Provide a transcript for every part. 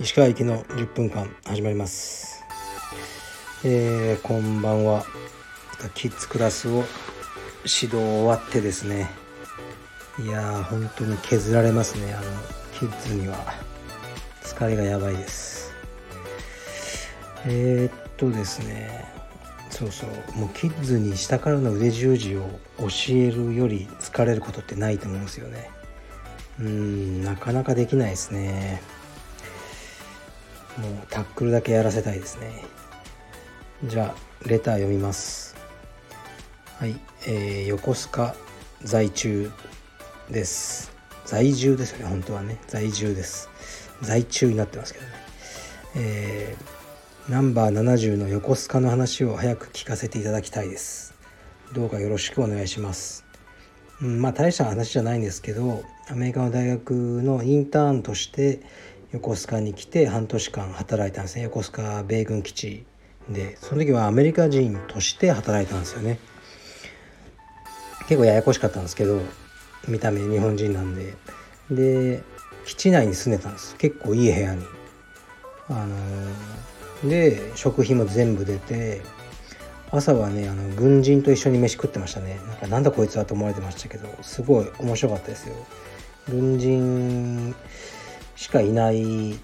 石川行きの10分間始まります。えー、こんばんは。キッズクラスを指導終わってですね。いやー本当に削られますね。あのキッズには。疲れがやばいです。えー、っとですね。そうそう。もうキッズに下からの腕十字を教えるより疲れることってないと思うんですよね。うんなかなかできないですね。もうタックルだけやらせたいですね。じゃあレター読みます。はい、えー、横須賀在中です。在住ですよね本当はね。在住です。在中になってますけどね。えー、ナンバー70の横須賀の話を早く聞かせていただきたいです。どうかよろしくお願いします。うん、まあ大した話じゃないんですけどアメリカの大学のインターンとして横須賀に来て半年間働いたんですね。横須賀米軍基地で。その時はアメリカ人として働いたんですよね。結構ややこしかったんですけど見た目日本人なんで。で基地内に住んでたんです。結構いい部屋に。あのー、で食費も全部出て朝はねあの軍人と一緒に飯食ってましたね。なんかなんだこいつはと思われてましたけどすごい面白かったですよ。軍人しかいない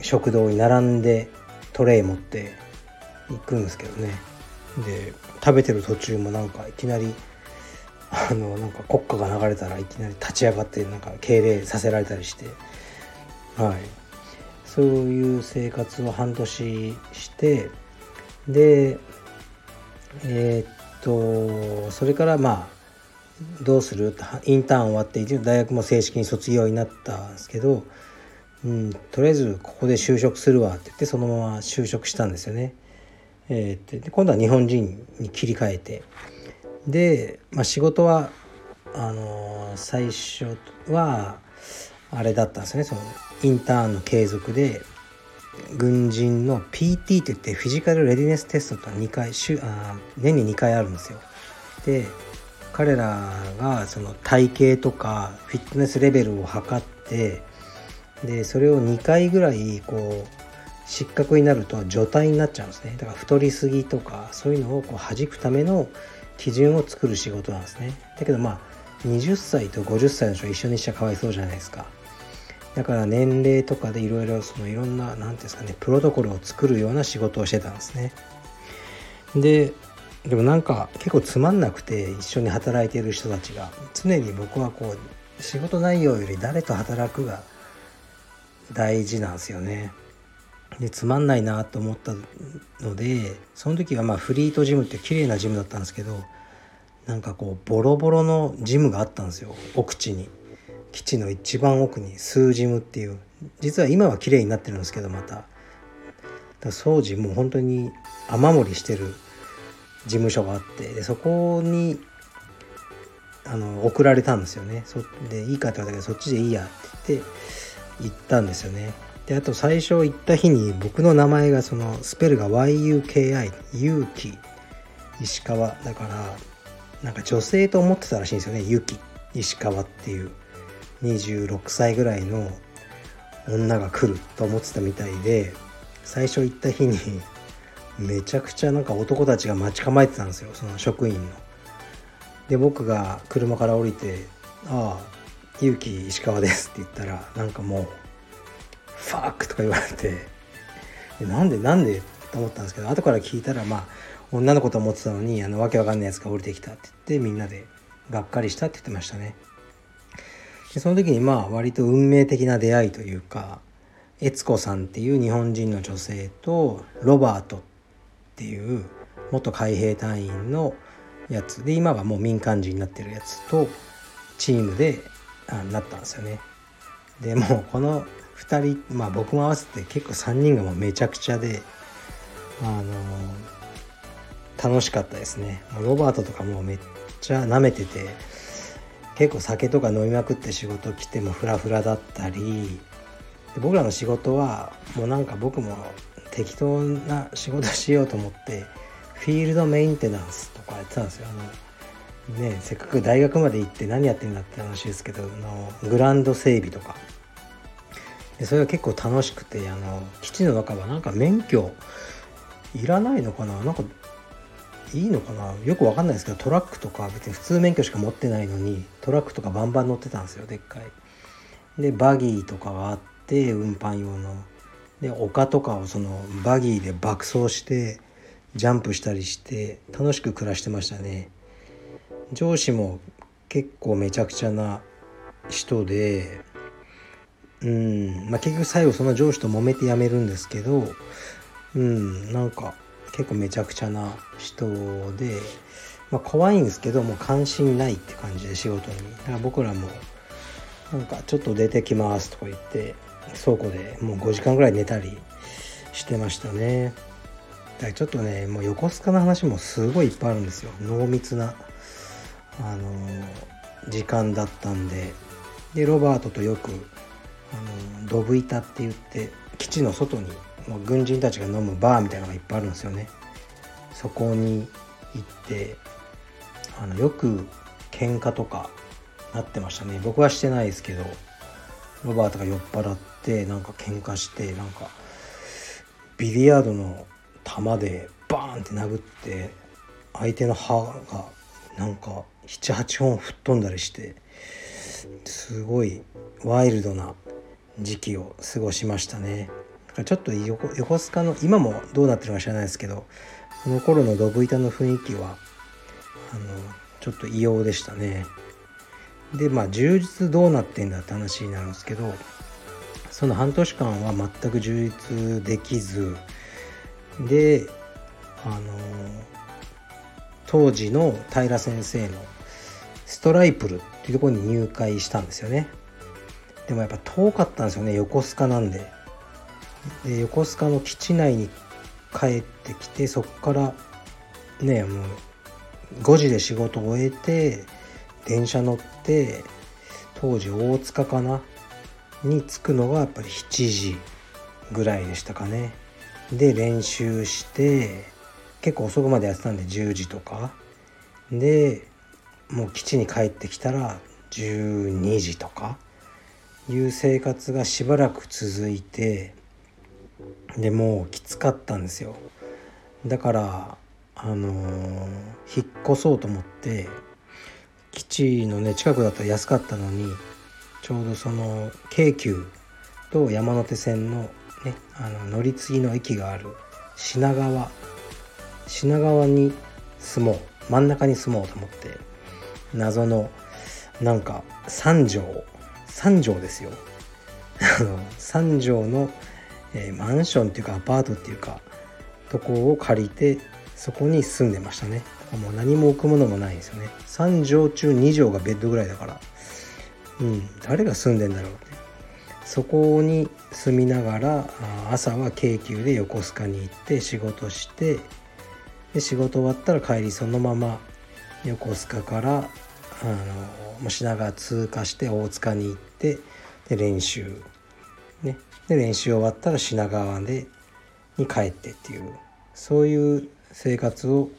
食堂に並んでトレイ持って行くんですけどね。で食べてる途中もなんかいきなりあのなんか国歌が流れたらいきなり立ち上がってなんか敬礼させられたりして。はい。そういう生活を半年してでえー、っとそれからまあどうする？インターン終わって大学も正式に卒業になったんですけど、うん、とりあえずここで就職するわって言ってそのまま就職したんですよね。えー、で今度は日本人に切り替えてで、まあ、仕事はあのー、最初はあれだったんですねそのインターンの継続で軍人の PT って言ってフィジカルレディネステストと2回週あ年に2回あるんですよ。で彼らがその体型とかフィットネスレベルを測ってでそれを2回ぐらいこう失格になると除隊になっちゃうんですね。だから太りすぎとかそういうのをこう弾くための基準を作る仕事なんですね。だけどまあ20歳と50歳の人一緒にしちゃかわいそうじゃないですか。だから年齢とかでいろいろそのいろんな何ていうんですかねプロトコルを作るような仕事をしてたんですね。ででもなんか結構つまんなくて一緒に働いている人たちが。常に僕はこう仕事内容より誰と働くが大事なんですよね。でつまんないなと思ったのでその時はまあフリートジムって綺麗なジムだったんですけどなんかこうボロボロのジムがあったんですよ奥地に。基地の一番奥にスージムっていう実は今は綺麗になってるんですけどまた。だ当時もう本当に雨漏りしてる事務所があってでそこにあの送られたんですよね。そでいいかって言われたけどそっちでいいやって言って行ったんですよね。であと最初行った日に僕の名前がそのスペルが YUKI 勇気石川だからなんか女性と思ってたらしいんですよね。ゆき石川っていう。26歳ぐらいの女が来ると思ってたみたいで最初行った日にめちゃくちゃなんか男たちが待ち構えてたんですよその職員の。で僕が車から降りて「ああ勇気石川です」って言ったらなんかもう「ファック」とか言われてなんでなんで？と思ったんですけど後から聞いたらまあ女の子と思ってたのにあのわけわかんないやつが降りてきたって言ってみんなでがっかりしたって言ってましたね。でその時にまあ割と運命的な出会いというか悦子さんっていう日本人の女性とロバートっていう元海兵隊員のやつで今はもう民間人になってるやつとチームであなったんですよね。でもうこの2人まあ僕も合わせて結構3人がもうめちゃくちゃであの楽しかったですね。ロバートとかもめっちゃ舐めてて結構酒とか飲みまくって仕事来てもフラフラだったり僕らの仕事はもうなんか僕も適当な仕事しようと思ってフィールドメンテナンスとかやってたんですよ。あのねせっかく大学まで行って何やってんだって話ですけどのグランド整備とか。でそれが結構楽しくてあの基地の中はなんか免許いらないのかな？なんかいいのかな？よくわかんないですけどトラックとか別に普通免許しか持ってないのにトラックとかバンバン乗ってたんですよでっかい。でバギーとかがあって運搬用の。で丘とかをそのバギーで爆走してジャンプしたりして楽しく暮らしてましたね。上司も結構めちゃくちゃな人でうんまあ結局最後その上司と揉めて辞めるんですけどうんなんか結構めちゃくちゃな人で、まあ、怖いんですけどもう関心ないって感じで仕事に。だから僕らもなんかちょっと出てきますとか言って倉庫でもう5時間ぐらい寝たりしてましたね。だからちょっとねもう横須賀の話もすごいいっぱいあるんですよ。濃密なあの時間だったんで。でロバートとよくあのドブ板って言って基地の外にもう軍人たちが飲むバーみたいなのがいっぱいあるんですよねそこに行ってあのよく喧嘩とかなってましたね僕はしてないですけどロバートが酔っ払ってなんか喧嘩してなんかビリヤードの球でバーンって殴って相手の歯がなんか78本吹っ飛んだりしてすごいワイルドな時期を過ごしましたね。ちょっと横横須賀の今もどうなってるか知らないですけどこの頃のドブ板の雰囲気はあのちょっと異様でしたね。でまあ充実どうなってんだって話になるんですけどその半年間は全く充実できずであの当時の平先生のストライプルっていうところに入会したんですよね。でもやっぱ遠かったんですよね横須賀なんで。で横須賀の基地内に帰ってきてそこからねもう5時で仕事を終えて電車乗って当時大塚かな？に着くのがやっぱり7時ぐらいでしたかね。で練習して結構遅くまでやってたんで10時とか。でもう基地に帰ってきたら12時とか。いう生活がしばらく続いてでもうきつかったんですよ。だからあのー、引っ越そうと思って基地のね近くだったら安かったのにちょうどその京急と山手線の,、ね、あの乗り継ぎの駅がある品川品川に住もう真ん中に住もうと思って謎のなんか3畳3畳ですよ。3畳のえー、マンションっていうかアパートっていうかとこを借りてそこに住んでましたね。もう何も置くものもないんですよね。3畳中2畳がベッドぐらいだから。うん誰が住んでんだろうって。そこに住みながら朝は京急で横須賀に行って仕事してで仕事終わったら帰りそのまま横須賀からあの品川通過して大塚に行ってで練習ね。で練習終わったら品川でに帰ってっていうそういう生活を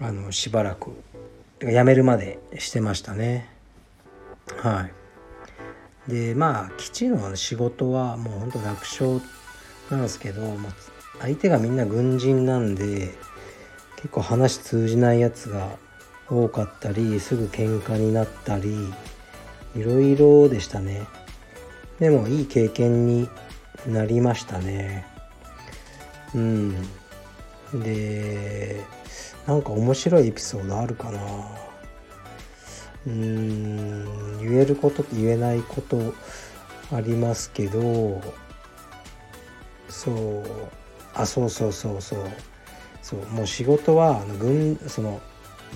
あのしばらく辞めるまでしてましたね。はい。でまあ基地の仕事はもうほんと楽勝なんですけど、まあ、相手がみんな軍人なんで結構話通じないやつが多かったりすぐ喧嘩になったりいろいろでしたね。でもいい経験になりましたね。うん。でなんか面白いエピソードあるかな。うん言えることと言えないことありますけどそう。あそうそうそうそう。そうもう仕事はあの軍その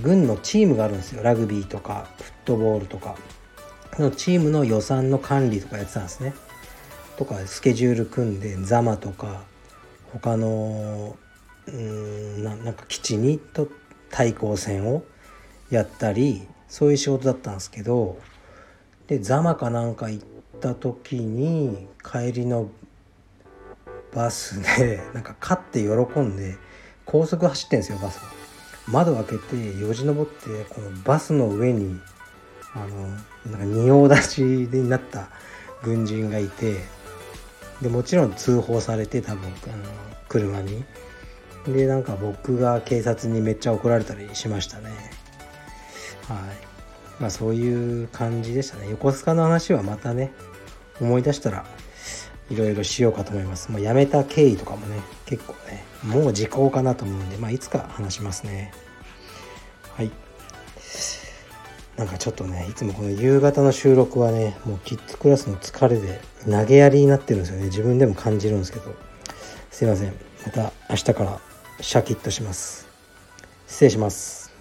軍のチームがあるんですよ。ラグビーとかフットボールとか。のチームの予算の管理とかやってたんですね。とかスケジュール組んでザマとか他のうんなんか基地にと対抗戦をやったりそういう仕事だったんですけどでザマかなんか行った時に帰りのバスで なんか勝って喜んで高速走ってんですよバスが。窓開けてよじ登ってこのバスの上にあのなんか仁王立ちになった軍人がいてでもちろん通報されて多分あの車に。でなんか僕が警察にめっちゃ怒られたりしましたね。はい。まあそういう感じでしたね。横須賀の話はまたね思い出したらいろいろしようかと思います。もう辞めた経緯とかもね結構ねもう時効かなと思うんでまあいつか話しますね。はい。なんかちょっとねいつもこの夕方の収録はねもうキッズクラスの疲れで投げやりになってるんですよね。自分でも感じるんですけど。すいません。また明日からシャキッとします。失礼します。